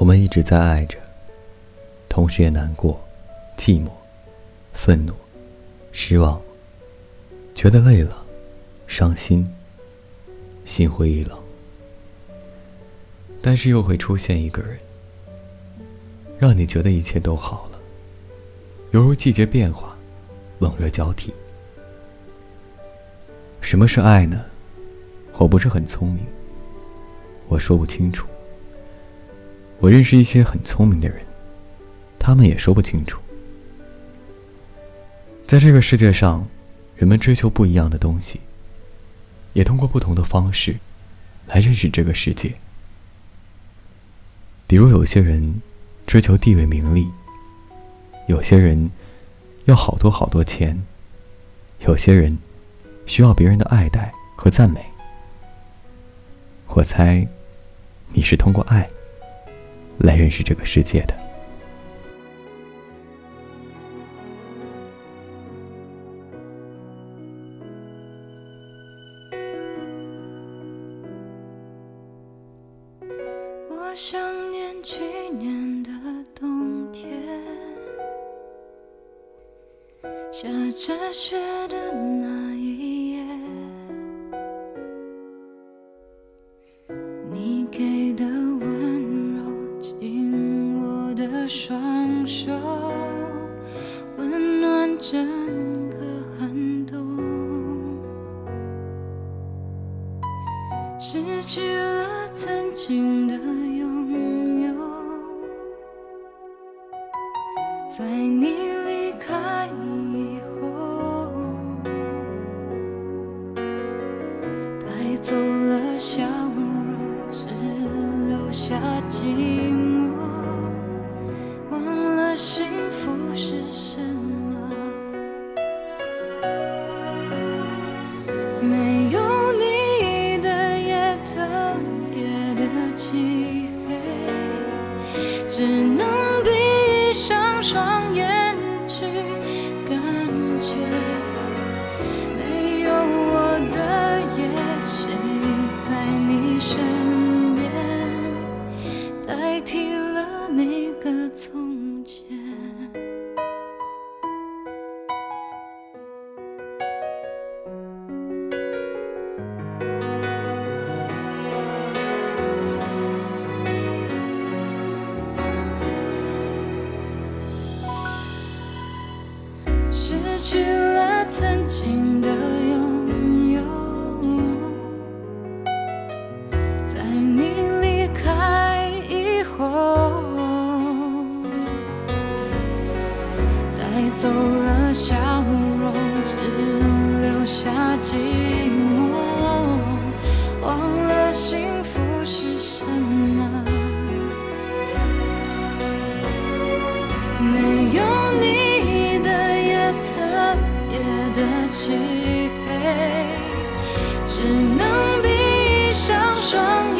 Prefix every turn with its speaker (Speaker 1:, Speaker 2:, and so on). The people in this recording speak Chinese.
Speaker 1: 我们一直在爱着，同时也难过、寂寞、愤怒、失望，觉得累了，伤心，心灰意冷。但是又会出现一个人，让你觉得一切都好了，犹如季节变化，冷热交替。什么是爱呢？我不是很聪明，我说不清楚。我认识一些很聪明的人，他们也说不清楚。在这个世界上，人们追求不一样的东西，也通过不同的方式来认识这个世界。比如，有些人追求地位名利，有些人要好多好多钱，有些人需要别人的爱戴和赞美。我猜，你是通过爱。来认识这个世界的。
Speaker 2: 我想念去年的冬天，下着雪的那双手温暖整个寒冬，失去了曾经的拥有，在你离开以后，带走了笑容，只留下寂寞。没有你的夜特别的漆黑，只能失去了曾经的拥有，在你离开以后，带走了笑容，只留下寂寞，忘了幸福是什么，没有你。的漆黑只能闭上双眼